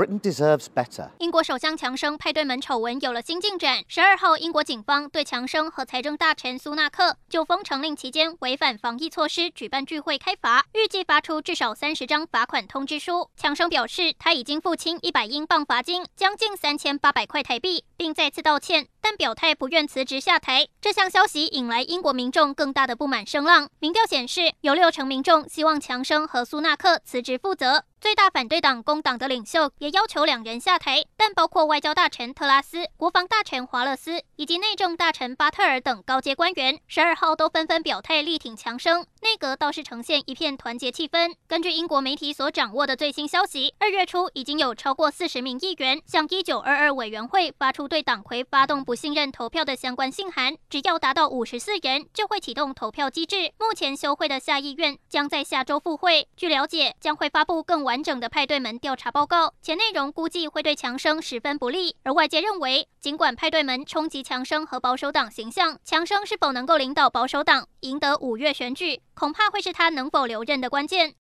Britain deserves better。英国首相强生派对门丑闻有了新进展。十二号，英国警方对强生和财政大臣苏纳克就封城令期间违反防疫措施举办聚会开罚，预计发出至少三十张罚款通知书。强生表示，他已经付清一百英镑罚金，将近三千八百块台币，并再次道歉，但表态不愿辞职下台。这项消息引来英国民众更大的不满声浪。民调显示，有六成民众希望强生和苏纳克辞职负责。最大反对党工党的领袖也要求两人下台，但包括外交大臣特拉斯、国防大臣华勒斯以及内政大臣巴特尔等高阶官员，十二号都纷纷表态力挺强生，内阁倒是呈现一片团结气氛。根据英国媒体所掌握的最新消息，二月初已经有超过四十名议员向一九二二委员会发出对党魁发动不信任投票的相关信函，只要达到五十四人就会启动投票机制。目前休会的下议院将在下周复会，据了解将会发布更完整的派对门调查报告，且内容估计会对强生十分不利。而外界认为，尽管派对门冲击强生和保守党形象，强生是否能够领导保守党赢得五月选举，恐怕会是他能否留任的关键。